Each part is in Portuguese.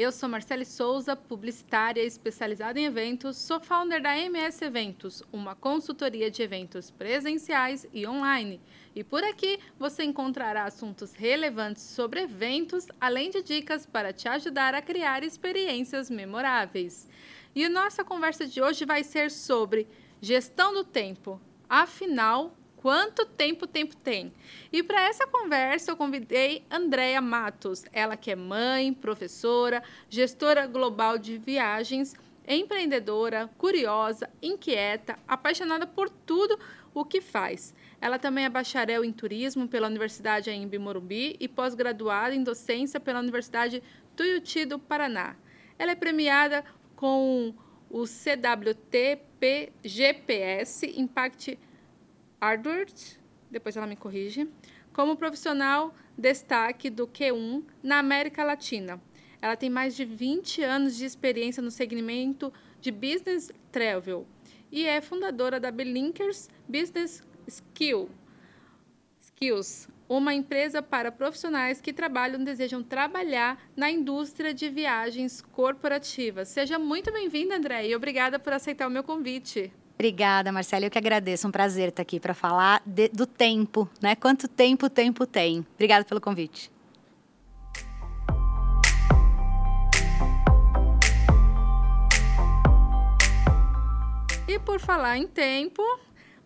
Eu sou Marcele Souza, publicitária especializada em eventos, sou founder da MS Eventos, uma consultoria de eventos presenciais e online. E por aqui você encontrará assuntos relevantes sobre eventos, além de dicas para te ajudar a criar experiências memoráveis. E nossa conversa de hoje vai ser sobre gestão do tempo. Afinal, quanto tempo tempo tem. E para essa conversa eu convidei Andréia Matos, ela que é mãe, professora, gestora global de viagens, empreendedora, curiosa, inquieta, apaixonada por tudo o que faz. Ela também é bacharel em turismo pela Universidade Aimbi Morumbi e pós-graduada em docência pela Universidade Tuiuti do Paraná. Ela é premiada com o CWT GPS Impact Ardward, depois ela me corrige, como profissional destaque do Q1 na América Latina. Ela tem mais de 20 anos de experiência no segmento de Business Travel e é fundadora da Belinkers Business Skill, Skills, uma empresa para profissionais que trabalham desejam trabalhar na indústria de viagens corporativas. Seja muito bem-vinda, André, e obrigada por aceitar o meu convite. Obrigada, Marcela. Eu que agradeço. Um prazer estar aqui para falar de, do tempo, né? Quanto tempo o tempo tem. Obrigada pelo convite. E por falar em tempo,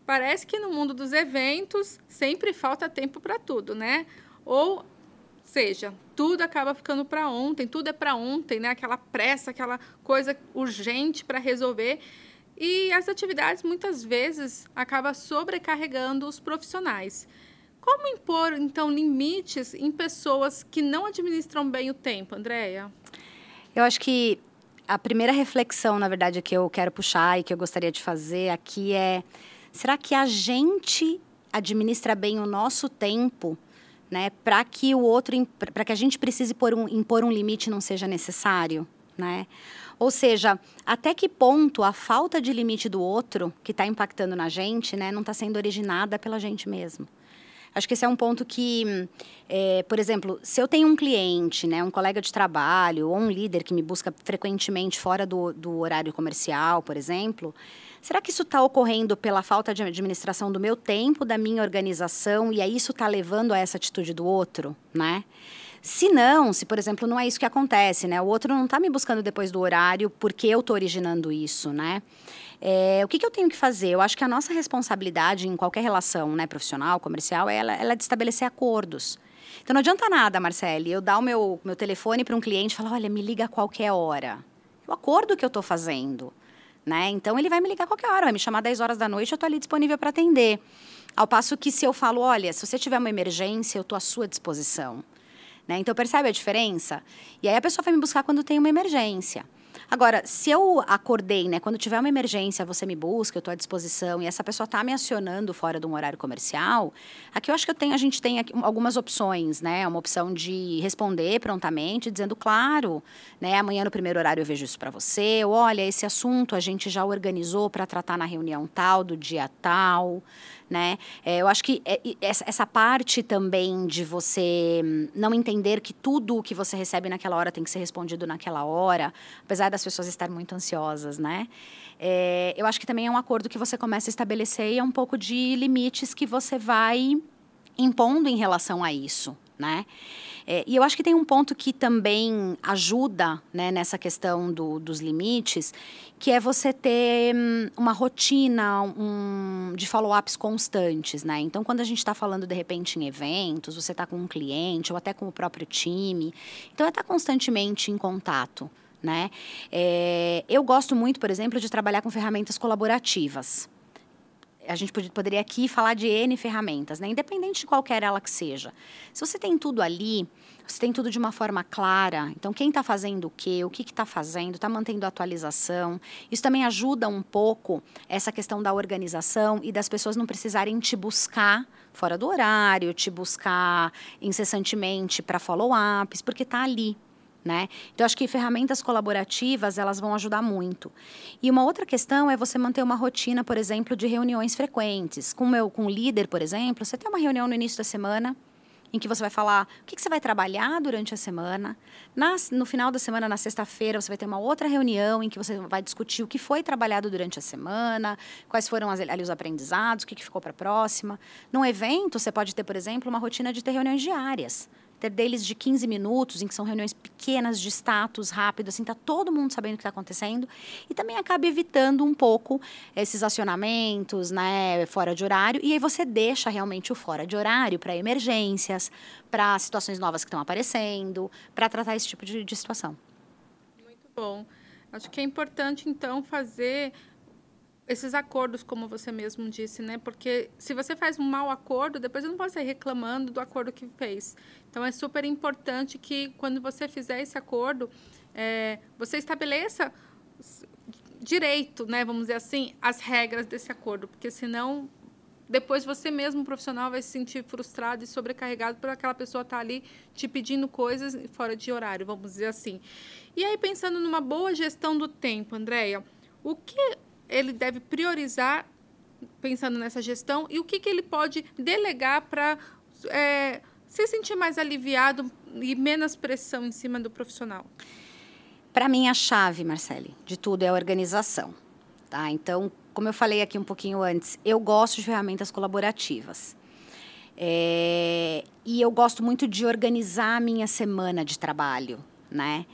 parece que no mundo dos eventos sempre falta tempo para tudo, né? Ou seja, tudo acaba ficando para ontem, tudo é para ontem, né? Aquela pressa, aquela coisa urgente para resolver. E as atividades muitas vezes acabam sobrecarregando os profissionais. Como impor, então, limites em pessoas que não administram bem o tempo, Andréia? Eu acho que a primeira reflexão, na verdade, que eu quero puxar e que eu gostaria de fazer aqui é: será que a gente administra bem o nosso tempo, né, para que o outro, para que a gente precise um, impor um limite não seja necessário, né? Ou seja, até que ponto a falta de limite do outro, que está impactando na gente, né, não está sendo originada pela gente mesmo. Acho que esse é um ponto que, é, por exemplo, se eu tenho um cliente, né, um colega de trabalho ou um líder que me busca frequentemente fora do, do horário comercial, por exemplo, será que isso está ocorrendo pela falta de administração do meu tempo, da minha organização, e aí isso está levando a essa atitude do outro, né? Se não, se por exemplo não é isso que acontece, né? O outro não está me buscando depois do horário porque eu estou originando isso, né? É, o que, que, eu tenho que fazer? Eu acho que a nossa responsabilidade em qualquer relação né, profissional, comercial, é ela, ela é de estabelecer acordos. Então não adianta nada, Marcele, eu dar o meu, meu telefone para um cliente e falar, olha, me liga a qualquer hora. O acordo que eu estou fazendo. Né? Então ele vai me ligar a qualquer hora, vai me chamar 10 horas da noite, eu estou ali disponível para atender. Ao passo que se eu falo, olha, se você tiver uma emergência, eu estou à sua disposição. Né? Então, percebe a diferença? E aí a pessoa vai me buscar quando tem uma emergência. Agora, se eu acordei, né, quando tiver uma emergência, você me busca, eu estou à disposição, e essa pessoa está me acionando fora de um horário comercial, aqui eu acho que eu tenho, a gente tem algumas opções, né? Uma opção de responder prontamente, dizendo, claro, né, amanhã no primeiro horário eu vejo isso para você, ou olha, esse assunto a gente já organizou para tratar na reunião tal, do dia tal né? É, eu acho que é, essa, parte também de você hum, não entender que tudo o que você recebe naquela hora tem que ser respondido naquela hora, apesar das pessoas estarem muito ansiosas, né? É, eu acho que também é um acordo que você começa a estabelecer e é um pouco de limites que você vai impondo em relação a isso, né? É, e eu acho que tem um ponto que também ajuda né, nessa questão do, dos limites, que é você ter hum, uma rotina um, de follow-ups constantes, né? Então, quando a gente está falando, de repente, em eventos, você está com um cliente ou até com o próprio time, então é estar tá constantemente em contato, né? É, eu gosto muito, por exemplo, de trabalhar com ferramentas colaborativas a gente poderia aqui falar de N ferramentas, né? Independente de qualquer ela que seja. Se você tem tudo ali, você tem tudo de uma forma clara. Então, quem está fazendo o quê, o que está fazendo, está mantendo a atualização. Isso também ajuda um pouco essa questão da organização e das pessoas não precisarem te buscar fora do horário, te buscar incessantemente para follow-ups, porque está ali. Né? Então, acho que ferramentas colaborativas, elas vão ajudar muito. E uma outra questão é você manter uma rotina, por exemplo, de reuniões frequentes. Com, meu, com o líder, por exemplo, você tem uma reunião no início da semana, em que você vai falar o que, que você vai trabalhar durante a semana. No final da semana, na sexta-feira, você vai ter uma outra reunião em que você vai discutir o que foi trabalhado durante a semana, quais foram as, ali os aprendizados, o que, que ficou para a próxima. Num evento, você pode ter, por exemplo, uma rotina de ter reuniões diárias ter deles de 15 minutos, em que são reuniões pequenas de status, rápido, assim, tá todo mundo sabendo o que está acontecendo. E também acaba evitando um pouco esses acionamentos, né, fora de horário. E aí você deixa realmente o fora de horário para emergências, para situações novas que estão aparecendo, para tratar esse tipo de, de situação. Muito bom. Acho que é importante, então, fazer esses acordos, como você mesmo disse, né? Porque se você faz um mau acordo, depois você não pode sair reclamando do acordo que fez. Então, é super importante que, quando você fizer esse acordo, é, você estabeleça direito, né? Vamos dizer assim, as regras desse acordo, porque senão depois você mesmo, profissional, vai se sentir frustrado e sobrecarregado por aquela pessoa estar tá ali te pedindo coisas fora de horário, vamos dizer assim. E aí, pensando numa boa gestão do tempo, Andréia, o que ele deve priorizar pensando nessa gestão e o que, que ele pode delegar para é, se sentir mais aliviado e menos pressão em cima do profissional? Para mim, a chave, Marcele, de tudo é a organização. Tá? Então, como eu falei aqui um pouquinho antes, eu gosto de ferramentas colaborativas. É, e eu gosto muito de organizar a minha semana de trabalho, né?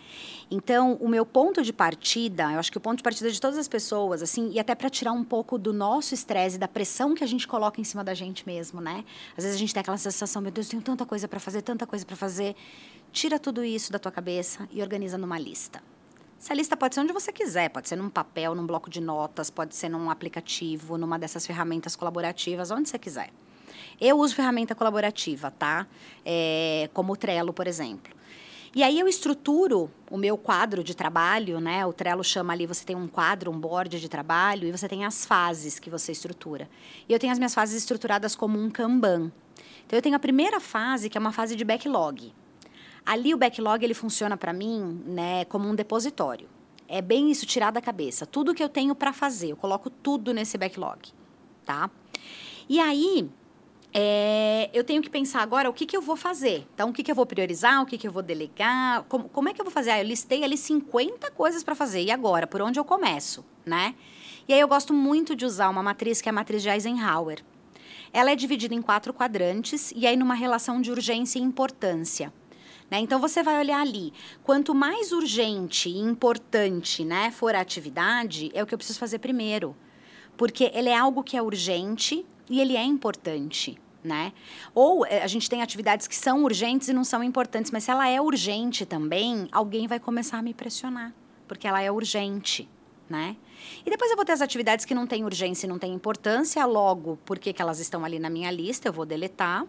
Então, o meu ponto de partida, eu acho que o ponto de partida de todas as pessoas, assim, e até para tirar um pouco do nosso estresse, da pressão que a gente coloca em cima da gente mesmo, né? Às vezes a gente tem aquela sensação, meu Deus, tenho tanta coisa para fazer, tanta coisa para fazer. Tira tudo isso da tua cabeça e organiza numa lista. Essa lista pode ser onde você quiser, pode ser num papel, num bloco de notas, pode ser num aplicativo, numa dessas ferramentas colaborativas, onde você quiser. Eu uso ferramenta colaborativa, tá? É, como o Trello, por exemplo. E aí eu estruturo o meu quadro de trabalho, né? O Trello chama ali, você tem um quadro, um board de trabalho, e você tem as fases que você estrutura. E eu tenho as minhas fases estruturadas como um Kanban. Então eu tenho a primeira fase, que é uma fase de backlog. Ali o backlog ele funciona para mim, né, como um depositório. É bem isso tirar da cabeça. Tudo que eu tenho para fazer, eu coloco tudo nesse backlog, tá? E aí, é, eu tenho que pensar agora o que, que eu vou fazer. Então, o que, que eu vou priorizar, o que, que eu vou delegar, como, como é que eu vou fazer? Ah, eu listei ali 50 coisas para fazer. E agora? Por onde eu começo? Né? E aí eu gosto muito de usar uma matriz que é a matriz de Eisenhower. Ela é dividida em quatro quadrantes e aí numa relação de urgência e importância. Né? Então você vai olhar ali, quanto mais urgente e importante né, for a atividade, é o que eu preciso fazer primeiro. Porque ele é algo que é urgente, e ele é importante. Né? Ou eh, a gente tem atividades que são urgentes e não são importantes, mas se ela é urgente também, alguém vai começar a me pressionar, porque ela é urgente, né? E depois eu vou ter as atividades que não têm urgência e não têm importância, logo, porque que elas estão ali na minha lista, eu vou deletar.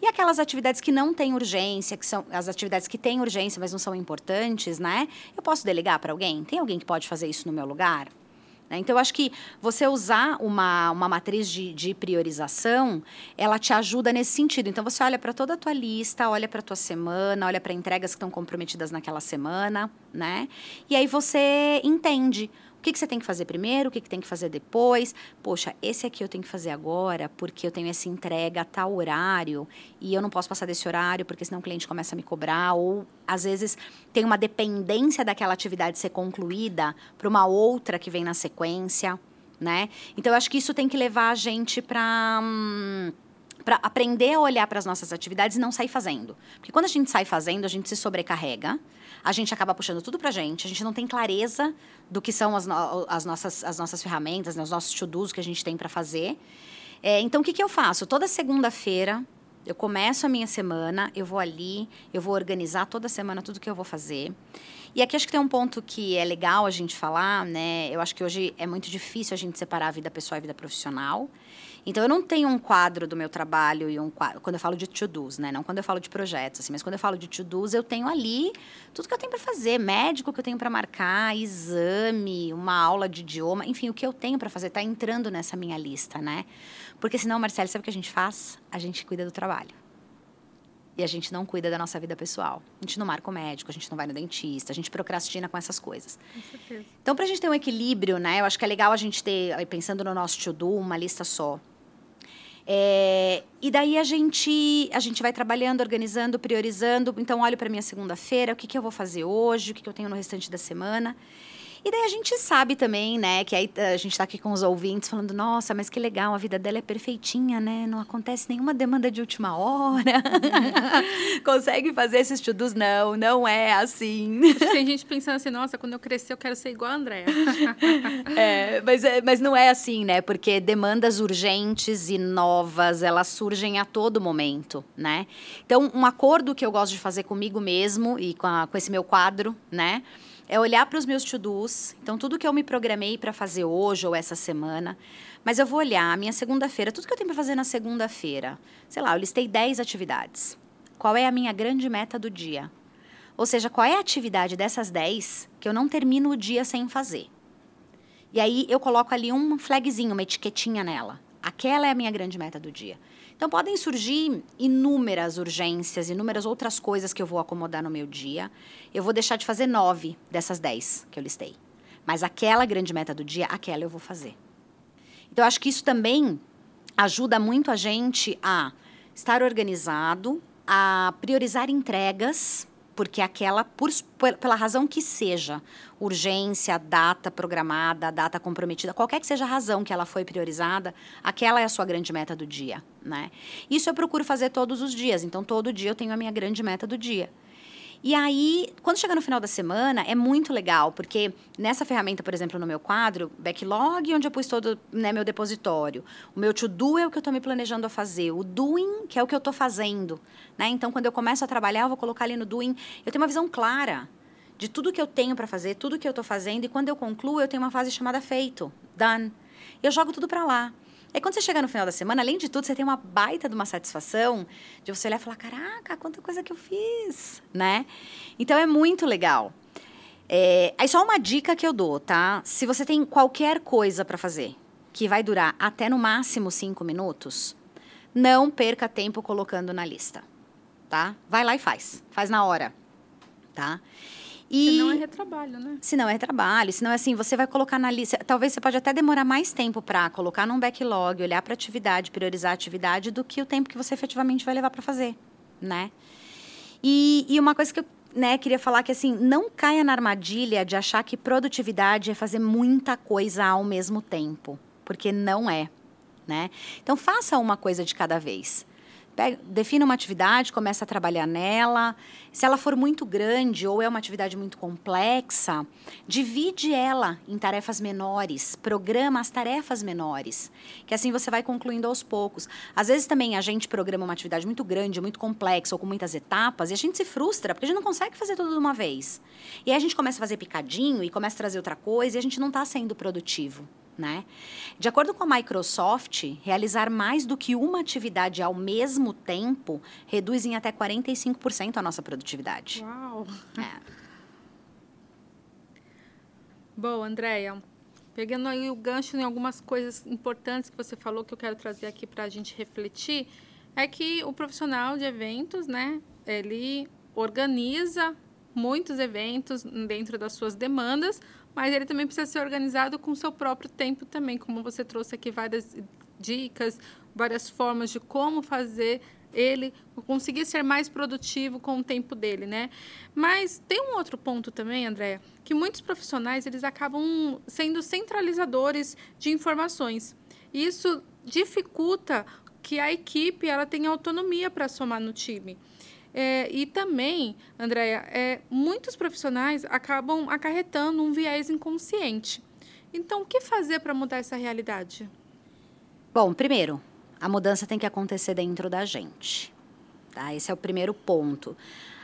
E aquelas atividades que não têm urgência, que são as atividades que têm urgência, mas não são importantes, né? Eu posso delegar para alguém? Tem alguém que pode fazer isso no meu lugar? Né? Então, eu acho que você usar uma, uma matriz de, de priorização, ela te ajuda nesse sentido. Então, você olha para toda a tua lista, olha para a tua semana, olha para entregas que estão comprometidas naquela semana, né? E aí você entende o que, que você tem que fazer primeiro, o que, que tem que fazer depois. Poxa, esse aqui eu tenho que fazer agora porque eu tenho essa entrega a tal horário e eu não posso passar desse horário porque senão o cliente começa a me cobrar. Ou, às vezes, tem uma dependência daquela atividade ser concluída para uma outra que vem na sequência, né? Então, eu acho que isso tem que levar a gente para... Hum, para aprender a olhar para as nossas atividades e não sair fazendo. Porque quando a gente sai fazendo, a gente se sobrecarrega, a gente acaba puxando tudo para a gente, a gente não tem clareza do que são as, no, as, nossas, as nossas ferramentas, né, os nossos to-dos que a gente tem para fazer. É, então, o que, que eu faço? Toda segunda-feira, eu começo a minha semana, eu vou ali, eu vou organizar toda semana tudo que eu vou fazer. E aqui acho que tem um ponto que é legal a gente falar, né? Eu acho que hoje é muito difícil a gente separar a vida pessoal e a vida profissional. Então eu não tenho um quadro do meu trabalho e um quadro, quando eu falo de to-dos, né? Não quando eu falo de projetos, assim, mas quando eu falo de to-dos, eu tenho ali tudo que eu tenho para fazer, médico que eu tenho para marcar, exame, uma aula de idioma, enfim, o que eu tenho para fazer está entrando nessa minha lista, né? Porque senão, Marcelo, sabe o que a gente faz? A gente cuida do trabalho e a gente não cuida da nossa vida pessoal. A gente não marca o médico, a gente não vai no dentista, a gente procrastina com essas coisas. Com certeza. Então, para a gente ter um equilíbrio, né? Eu acho que é legal a gente ter, pensando no nosso to-do, uma lista só. É, e daí a gente, a gente vai trabalhando, organizando, priorizando. Então, olho para minha segunda-feira, o que, que eu vou fazer hoje, o que, que eu tenho no restante da semana. E daí a gente sabe também, né, que aí a gente está aqui com os ouvintes falando, nossa, mas que legal, a vida dela é perfeitinha, né? Não acontece nenhuma demanda de última hora. Consegue fazer esses estudos? Não, não é assim. Tem gente pensando assim, nossa, quando eu crescer eu quero ser igual a Andréa. é, mas, é, mas não é assim, né? Porque demandas urgentes e novas, elas surgem a todo momento, né? Então, um acordo que eu gosto de fazer comigo mesmo e com, a, com esse meu quadro, né? É olhar para os meus to-dos, então tudo que eu me programei para fazer hoje ou essa semana, mas eu vou olhar a minha segunda-feira, tudo que eu tenho para fazer na segunda-feira. Sei lá, eu listei 10 atividades. Qual é a minha grande meta do dia? Ou seja, qual é a atividade dessas 10 que eu não termino o dia sem fazer? E aí eu coloco ali um flagzinho, uma etiquetinha nela. Aquela é a minha grande meta do dia. Então podem surgir inúmeras urgências, inúmeras outras coisas que eu vou acomodar no meu dia. Eu vou deixar de fazer nove dessas dez que eu listei. Mas aquela grande meta do dia, aquela eu vou fazer. Então eu acho que isso também ajuda muito a gente a estar organizado, a priorizar entregas porque aquela, por, pela razão que seja, urgência, data programada, data comprometida, qualquer que seja a razão que ela foi priorizada, aquela é a sua grande meta do dia, né? Isso eu procuro fazer todos os dias, então todo dia eu tenho a minha grande meta do dia. E aí, quando chega no final da semana, é muito legal, porque nessa ferramenta, por exemplo, no meu quadro, backlog, onde eu pus todo né, meu depositório. O meu to-do é o que eu estou me planejando a fazer. O doing, que é o que eu estou fazendo. Né? Então, quando eu começo a trabalhar, eu vou colocar ali no doing. Eu tenho uma visão clara de tudo que eu tenho para fazer, tudo que eu estou fazendo. E quando eu concluo, eu tenho uma fase chamada feito, done. Eu jogo tudo para lá. Aí quando você chega no final da semana, além de tudo, você tem uma baita de uma satisfação de você olhar e falar: caraca, quanta coisa que eu fiz, né? Então é muito legal. É, aí só uma dica que eu dou, tá? Se você tem qualquer coisa para fazer que vai durar até no máximo cinco minutos, não perca tempo colocando na lista, tá? Vai lá e faz, faz na hora, tá? E se não é retrabalho, né? Se não é trabalho, se não é assim, você vai colocar na lista. Talvez você pode até demorar mais tempo para colocar num backlog, olhar para a atividade, priorizar a atividade, do que o tempo que você efetivamente vai levar para fazer, né? E, e uma coisa que eu né, queria falar que assim, não caia na armadilha de achar que produtividade é fazer muita coisa ao mesmo tempo, porque não é, né? Então faça uma coisa de cada vez. Pega, defina uma atividade, começa a trabalhar nela. Se ela for muito grande ou é uma atividade muito complexa, divide ela em tarefas menores, programa as tarefas menores, que assim você vai concluindo aos poucos. Às vezes também a gente programa uma atividade muito grande, muito complexa ou com muitas etapas e a gente se frustra porque a gente não consegue fazer tudo de uma vez. E aí a gente começa a fazer picadinho e começa a trazer outra coisa e a gente não está sendo produtivo. Né? De acordo com a Microsoft, realizar mais do que uma atividade ao mesmo tempo reduz em até 45% a nossa produtividade. Uau! É. Bom, Andréia, pegando aí o gancho em algumas coisas importantes que você falou que eu quero trazer aqui para a gente refletir, é que o profissional de eventos, né, ele organiza muitos eventos dentro das suas demandas, mas ele também precisa ser organizado com o seu próprio tempo também, como você trouxe aqui várias dicas, várias formas de como fazer ele conseguir ser mais produtivo com o tempo dele, né? Mas tem um outro ponto também, Andréa, que muitos profissionais eles acabam sendo centralizadores de informações. Isso dificulta que a equipe ela tenha autonomia para somar no time. É, e também, Andréia, é, muitos profissionais acabam acarretando um viés inconsciente. Então, o que fazer para mudar essa realidade? Bom, primeiro, a mudança tem que acontecer dentro da gente. Tá? Esse é o primeiro ponto.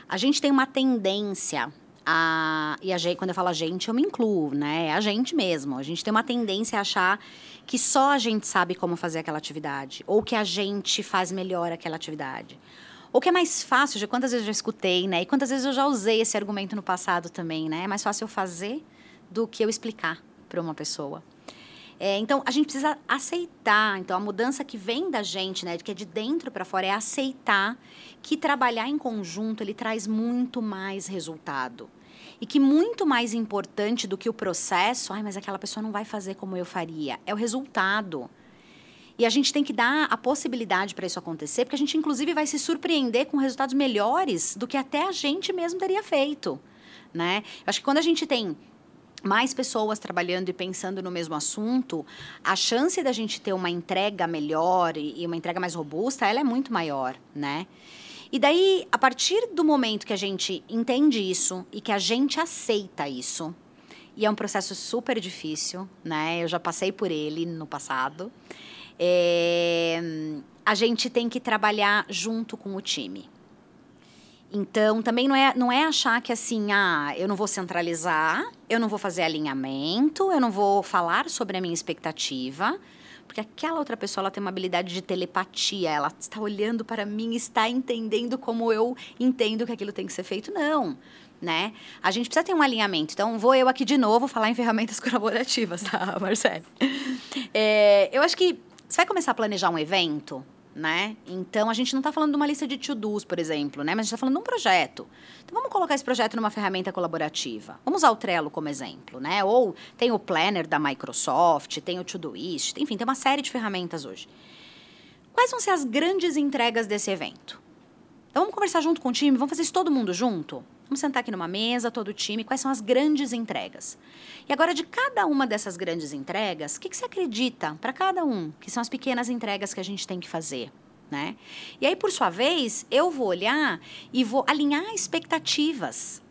A gente tem uma tendência a, e a gente, quando eu falo a gente, eu me incluo, né? É a gente mesmo. A gente tem uma tendência a achar que só a gente sabe como fazer aquela atividade, ou que a gente faz melhor aquela atividade. Ou que é mais fácil, já quantas vezes eu já escutei, né? E quantas vezes eu já usei esse argumento no passado também, né? É mais fácil eu fazer do que eu explicar para uma pessoa. É, então, a gente precisa aceitar. Então, a mudança que vem da gente, né, que é de dentro para fora, é aceitar que trabalhar em conjunto ele traz muito mais resultado. E que muito mais importante do que o processo, ai, mas aquela pessoa não vai fazer como eu faria, é o resultado. E a gente tem que dar a possibilidade para isso acontecer, porque a gente, inclusive, vai se surpreender com resultados melhores do que até a gente mesmo teria feito. Né? Eu acho que quando a gente tem mais pessoas trabalhando e pensando no mesmo assunto, a chance da gente ter uma entrega melhor e uma entrega mais robusta, ela é muito maior, né? E daí, a partir do momento que a gente entende isso e que a gente aceita isso, e é um processo super difícil, né? Eu já passei por ele no passado. É, a gente tem que trabalhar junto com o time. Então, também não é, não é achar que assim, ah, eu não vou centralizar, eu não vou fazer alinhamento, eu não vou falar sobre a minha expectativa, porque aquela outra pessoa ela tem uma habilidade de telepatia, ela está olhando para mim, está entendendo como eu entendo que aquilo tem que ser feito. Não, né? A gente precisa ter um alinhamento. Então, vou eu aqui de novo falar em ferramentas colaborativas, tá, Marcelo? É, eu acho que você vai começar a planejar um evento, né? Então, a gente não está falando de uma lista de to-dos, por exemplo, né? Mas a gente está falando de um projeto. Então, vamos colocar esse projeto numa ferramenta colaborativa. Vamos usar o Trello como exemplo, né? Ou tem o Planner da Microsoft, tem o Todoist, enfim, tem uma série de ferramentas hoje. Quais vão ser as grandes entregas desse evento? Então, vamos conversar junto com o time, vamos fazer isso todo mundo junto? Vamos sentar aqui numa mesa, todo o time, quais são as grandes entregas? E agora, de cada uma dessas grandes entregas, o que, que você acredita para cada um, que são as pequenas entregas que a gente tem que fazer? Né? E aí, por sua vez, eu vou olhar e vou alinhar expectativas.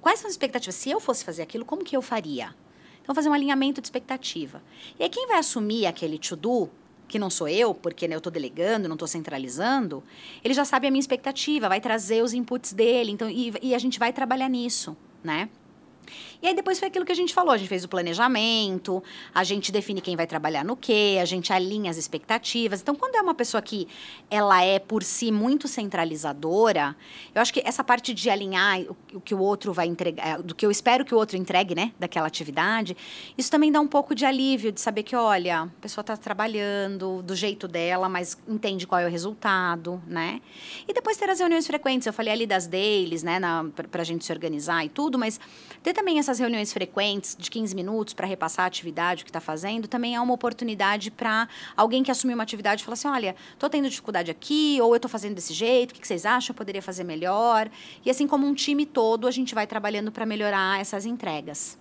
Quais são as expectativas? Se eu fosse fazer aquilo, como que eu faria? Então, fazer um alinhamento de expectativa. E aí, quem vai assumir aquele to-do que não sou eu, porque né, eu estou delegando, não estou centralizando, ele já sabe a minha expectativa, vai trazer os inputs dele, então, e, e a gente vai trabalhar nisso, né? E aí depois foi aquilo que a gente falou, a gente fez o planejamento, a gente define quem vai trabalhar no quê, a gente alinha as expectativas. Então, quando é uma pessoa que ela é por si muito centralizadora, eu acho que essa parte de alinhar o, que o outro vai entregar, é, do que eu espero que o outro entregue, né, daquela atividade, isso também dá um pouco de alívio de saber que, olha, a pessoa está trabalhando do jeito dela, mas entende qual é o resultado, né? E depois ter as reuniões frequentes, eu falei ali das dailies, né, para a gente se organizar e tudo, mas ter também essas reuniões frequentes de 15 minutos para repassar a atividade, que está fazendo, também é uma oportunidade para alguém que assumiu uma atividade falar assim: olha, estou tendo dificuldade aqui, ou eu estou fazendo desse jeito, o que, que vocês acham? Eu poderia fazer melhor. E assim como um time todo, a gente vai trabalhando para melhorar essas entregas.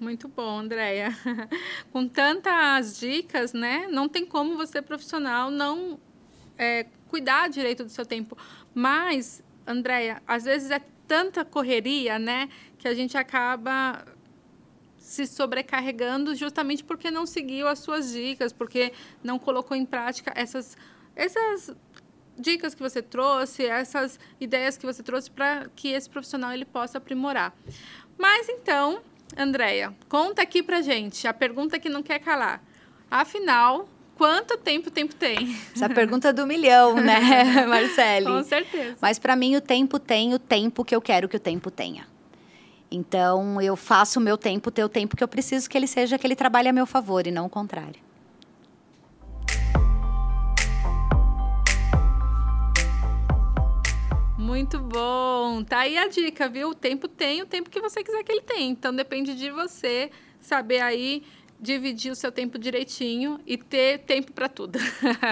Muito bom, Andréia. Com tantas dicas, né? Não tem como você, profissional, não é, cuidar direito do seu tempo. Mas, Andréia, às vezes é tanta correria, né, que a gente acaba se sobrecarregando justamente porque não seguiu as suas dicas, porque não colocou em prática essas essas dicas que você trouxe, essas ideias que você trouxe para que esse profissional ele possa aprimorar. Mas então, Andréia, conta aqui pra gente a pergunta que não quer calar. Afinal, Quanto tempo o tempo tem? Essa pergunta é do milhão, né, Marcele? Com certeza. Mas para mim o tempo tem o tempo que eu quero que o tempo tenha. Então eu faço o meu tempo ter o tempo que eu preciso que ele seja que ele trabalhe a meu favor e não o contrário. Muito bom. Tá aí a dica, viu? O tempo tem o tempo que você quiser que ele tenha. Então depende de você saber aí dividir o seu tempo direitinho e ter tempo para tudo.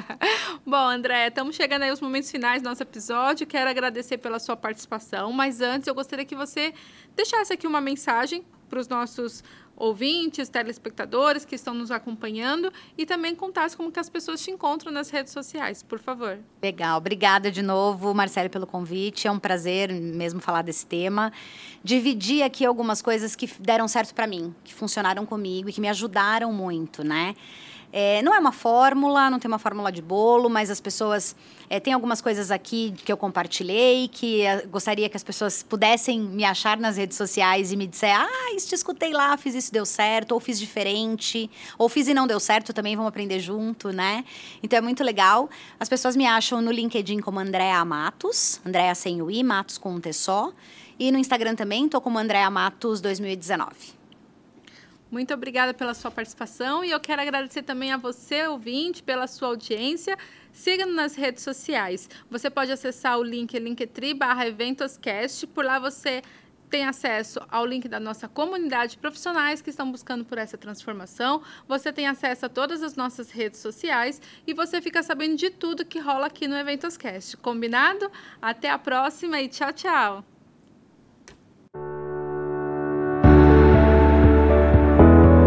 Bom, André, estamos chegando aí aos momentos finais do nosso episódio. Quero agradecer pela sua participação, mas antes eu gostaria que você deixasse aqui uma mensagem para os nossos ouvintes, telespectadores que estão nos acompanhando e também contasse como que as pessoas te encontram nas redes sociais, por favor. Legal, obrigada de novo, Marcelo, pelo convite. É um prazer mesmo falar desse tema. Dividir aqui algumas coisas que deram certo para mim, que funcionaram comigo e que me ajudaram muito, né? É, não é uma fórmula, não tem uma fórmula de bolo, mas as pessoas. É, tem algumas coisas aqui que eu compartilhei, que é, gostaria que as pessoas pudessem me achar nas redes sociais e me dizer: ah, isso te escutei lá, fiz isso, deu certo, ou fiz diferente, ou fiz e não deu certo, também vamos aprender junto, né? Então é muito legal. As pessoas me acham no LinkedIn como Andréa Matos, Andréa sem o I, Matos com um T só. E no Instagram também, estou como Andréa Matos 2019. Muito obrigada pela sua participação e eu quero agradecer também a você, ouvinte, pela sua audiência. Siga-nos nas redes sociais. Você pode acessar o link linktree barra eventoscast. Por lá você tem acesso ao link da nossa comunidade de profissionais que estão buscando por essa transformação. Você tem acesso a todas as nossas redes sociais e você fica sabendo de tudo que rola aqui no Eventoscast. Combinado? Até a próxima e tchau, tchau!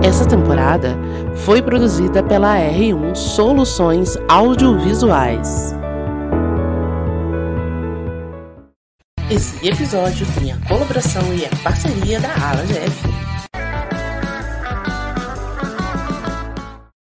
Essa temporada foi produzida pela R1 Soluções Audiovisuais. Esse episódio tem a colaboração e a parceria da Ala GF.